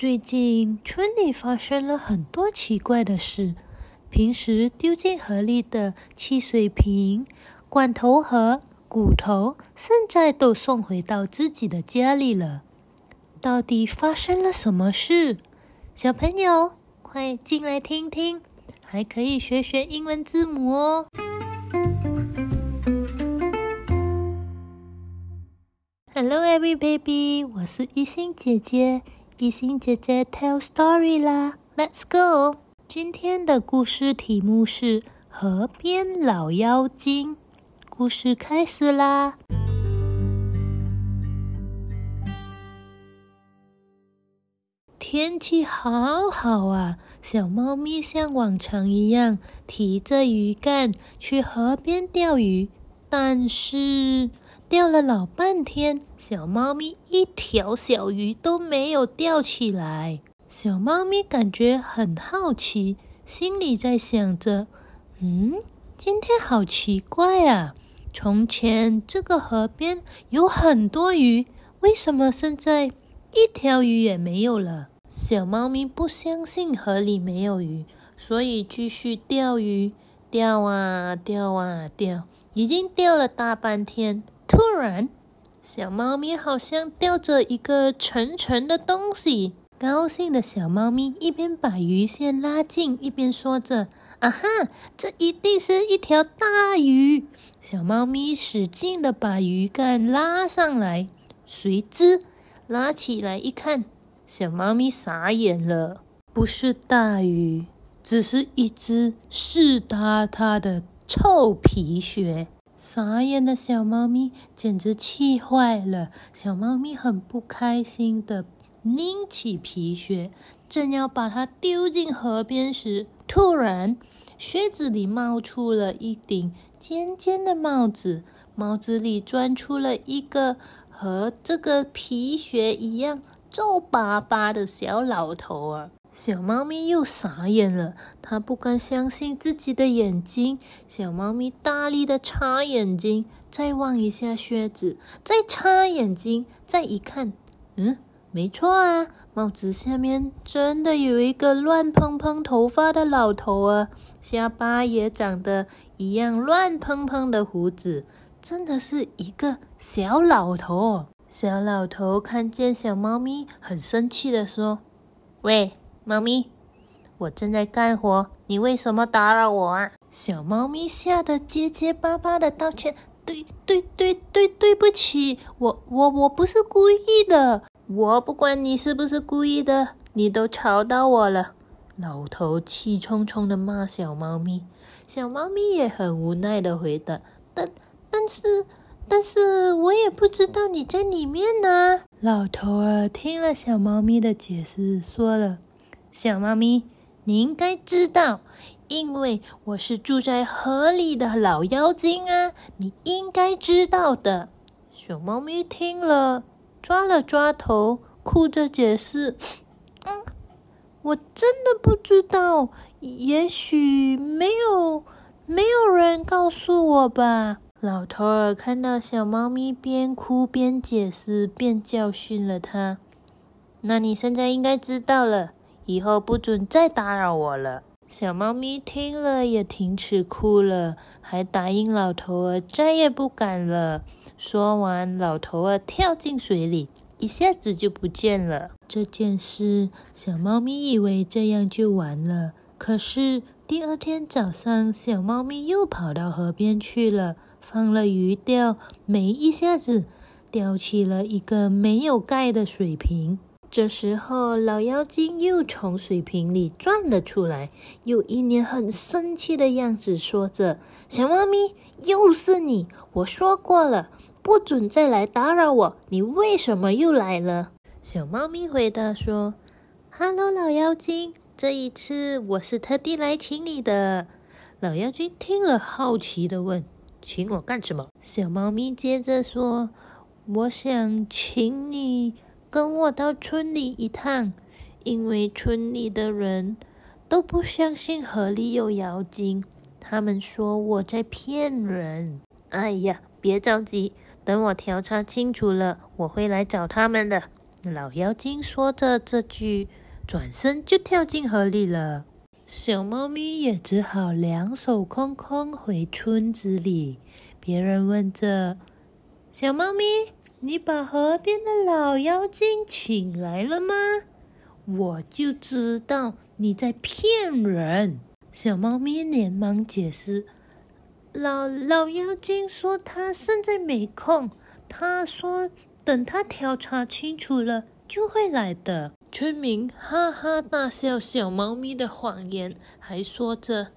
最近村里发生了很多奇怪的事。平时丢进河里的汽水瓶、罐头盒、骨头，现在都送回到自己的家里了。到底发生了什么事？小朋友，快进来听听，还可以学学英文字母哦。Hello, every baby，我是一心姐姐。一心姐姐 tell story 啦，Let's go。今天的故事题目是河边老妖精。故事开始啦！天气好好啊，小猫咪像往常一样提着鱼竿去河边钓鱼，但是。钓了老半天，小猫咪一条小鱼都没有钓起来。小猫咪感觉很好奇，心里在想着：“嗯，今天好奇怪啊！从前这个河边有很多鱼，为什么现在一条鱼也没有了？”小猫咪不相信河里没有鱼，所以继续钓鱼，钓啊钓啊钓，已经钓了大半天。突然，小猫咪好像吊着一个沉沉的东西。高兴的小猫咪一边把鱼线拉近，一边说着：“啊哈，这一定是一条大鱼！”小猫咪使劲的把鱼竿拉上来，谁知拉起来一看，小猫咪傻眼了，不是大鱼，只是一只湿哒哒的臭皮靴。傻眼的小猫咪简直气坏了。小猫咪很不开心的拎起皮靴，正要把它丢进河边时，突然靴子里冒出了一顶尖尖的帽子，帽子里钻出了一个和这个皮靴一样皱巴巴的小老头儿。小猫咪又傻眼了，它不敢相信自己的眼睛。小猫咪大力的擦眼睛，再望一下靴子，再擦眼睛，再一看，嗯，没错啊，帽子下面真的有一个乱蓬蓬头发的老头啊，下巴也长得一样乱蓬蓬的胡子，真的是一个小老头。小老头看见小猫咪，很生气的说：“喂。”猫咪，我正在干活，你为什么打扰我啊？小猫咪吓得结结巴巴的道歉：“对对对对，对不起，我我我不是故意的，我不管你是不是故意的，你都吵到我了。”老头气冲冲的骂小猫咪，小猫咪也很无奈的回答：“但但是但是我也不知道你在里面呢。”老头儿听了小猫咪的解释，说了。小猫咪，你应该知道，因为我是住在河里的老妖精啊！你应该知道的。小猫咪听了，抓了抓头，哭着解释：“嗯，我真的不知道，也许没有，没有人告诉我吧。”老头儿看到小猫咪边哭边解释，便教训了它：“那你现在应该知道了。”以后不准再打扰我了。小猫咪听了也停止哭了，还答应老头儿再也不敢了。说完，老头儿跳进水里，一下子就不见了。这件事，小猫咪以为这样就完了。可是第二天早上，小猫咪又跑到河边去了，放了鱼钓，没一下子钓起了一个没有盖的水瓶。这时候，老妖精又从水瓶里钻了出来，又一脸很生气的样子，说着：“小猫咪，又是你！我说过了，不准再来打扰我。你为什么又来了？”小猫咪回答说哈喽，老妖精，这一次我是特地来请你的。”老妖精听了，好奇的问：“请我干什么？”小猫咪接着说：“我想请你。”跟我到村里一趟，因为村里的人都不相信河里有妖精，他们说我在骗人。哎呀，别着急，等我调查清楚了，我会来找他们的。老妖精说着这句，转身就跳进河里了。小猫咪也只好两手空空回村子里。别人问着：“小猫咪，你把河边的老妖精请来了吗？”我就知道你在骗人。小猫咪连忙解释：“老老妖精说他现在没空，他说等他调查清楚了就会来的。”村民哈哈大笑小猫咪的谎言，还说着：“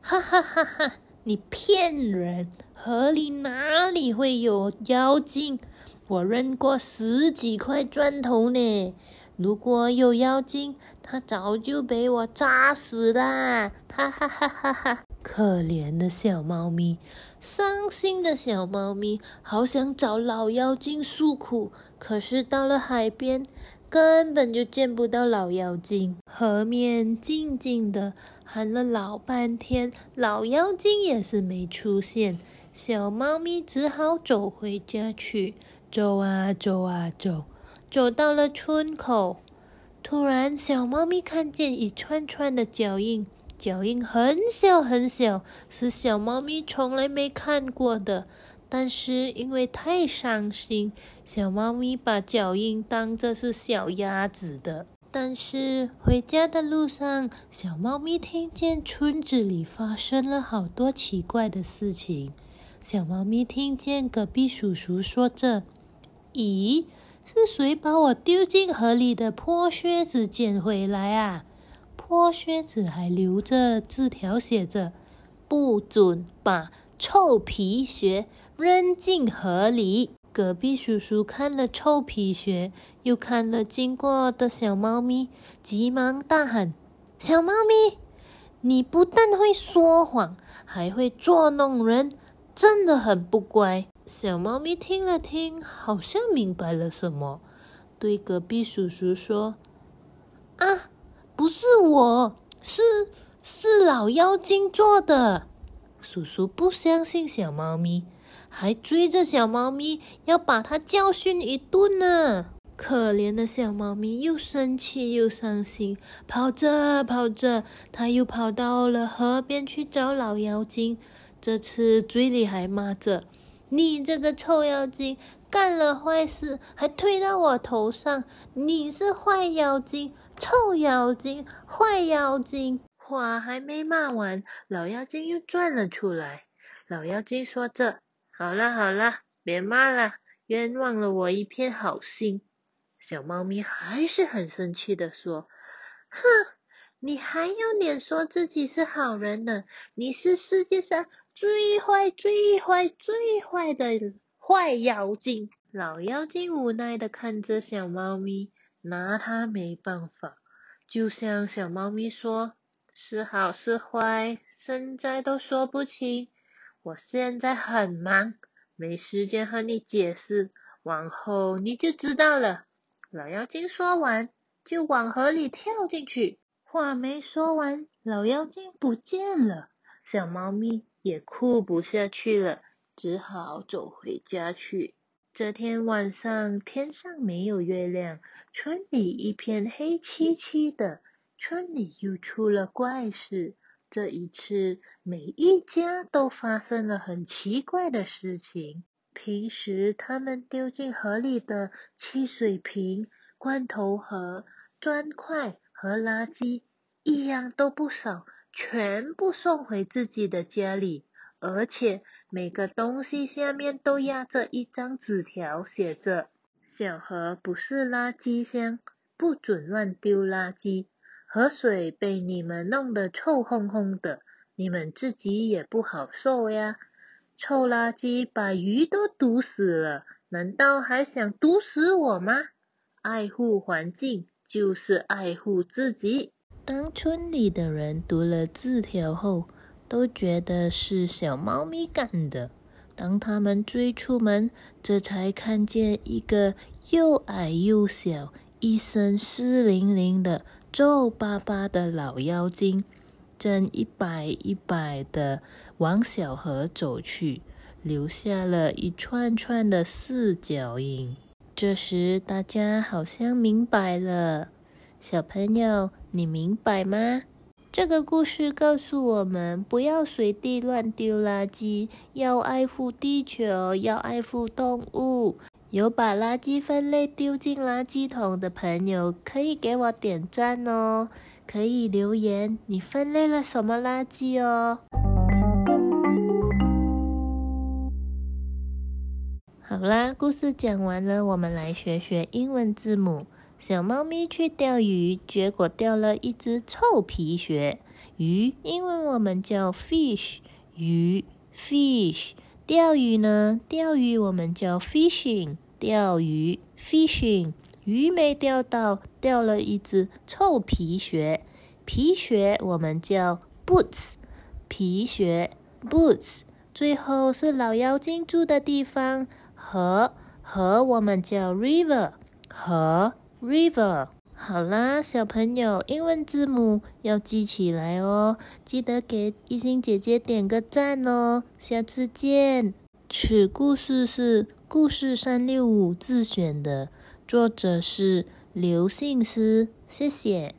哈哈哈哈，你骗人！河里哪里会有妖精？我扔过十几块砖头呢。”如果有妖精，他早就被我扎死了！哈哈哈哈哈！可怜的小猫咪，伤心的小猫咪，好想找老妖精诉苦，可是到了海边，根本就见不到老妖精。河面静静的，喊了老半天，老妖精也是没出现。小猫咪只好走回家去，走啊走啊走。走到了村口，突然，小猫咪看见一串串的脚印，脚印很小很小，是小猫咪从来没看过的。但是因为太伤心，小猫咪把脚印当作是小鸭子的。但是回家的路上，小猫咪听见村子里发生了好多奇怪的事情。小猫咪听见隔壁叔叔说着：“咦？”是谁把我丢进河里的破靴子捡回来啊？脱靴子还留着字条，写着：“不准把臭皮靴扔进河里。”隔壁叔叔看了臭皮靴，又看了经过的小猫咪，急忙大喊：“小猫咪，你不但会说谎，还会捉弄人，真的很不乖。”小猫咪听了听，好像明白了什么，对隔壁叔叔说：“啊，不是我，是是老妖精做的。”叔叔不相信小猫咪，还追着小猫咪要把它教训一顿呢。可怜的小猫咪又生气又伤心，跑着跑着，它又跑到了河边去找老妖精，这次嘴里还骂着。你这个臭妖精，干了坏事还推到我头上！你是坏妖精，臭妖精，坏妖精！话还没骂完，老妖精又转了出来。老妖精说着：“好了好了，别骂了，冤枉了我一片好心。”小猫咪还是很生气的说：“哼，你还有脸说自己是好人呢？你是世界上……”最坏、最坏、最坏的坏妖精！老妖精无奈的看着小猫咪，拿它没办法。就像小猫咪说：“是好是坏，现在都说不清。我现在很忙，没时间和你解释，往后你就知道了。”老妖精说完，就往河里跳进去。话没说完，老妖精不见了。小猫咪。也哭不下去了，只好走回家去。这天晚上，天上没有月亮，村里一片黑漆漆的。村里又出了怪事，这一次，每一家都发生了很奇怪的事情。平时他们丢进河里的汽水瓶、罐头盒、砖块和垃圾，一样都不少。全部送回自己的家里，而且每个东西下面都压着一张纸条，写着：“小河不是垃圾箱，不准乱丢垃圾。河水被你们弄得臭烘烘的，你们自己也不好受呀。臭垃圾把鱼都毒死了，难道还想毒死我吗？爱护环境就是爱护自己。”当村里的人读了字条后，都觉得是小猫咪干的。当他们追出门，这才看见一个又矮又小、一身湿淋淋的、皱巴巴的老妖精，正一摆一摆的往小河走去，留下了一串串的四脚印。这时大家好像明白了。小朋友，你明白吗？这个故事告诉我们，不要随地乱丢垃圾，要爱护地球，要爱护动物。有把垃圾分类丢进垃圾桶的朋友，可以给我点赞哦！可以留言你分类了什么垃圾哦。好啦，故事讲完了，我们来学学英文字母。小猫咪去钓鱼，结果钓了一只臭皮靴。鱼，英文我们叫 fish，鱼 fish。钓鱼呢？钓鱼我们叫 fishing，钓鱼 fishing。鱼没钓到，钓了一只臭皮靴。皮靴我们叫 boots，皮靴 boots。最后是老妖精住的地方，河河我们叫 river，河 river。好啦，小朋友，英文字母要记起来哦，记得给一心姐姐点个赞哦，下次见。此故事是故事三六五自选的，作者是刘信思，谢谢。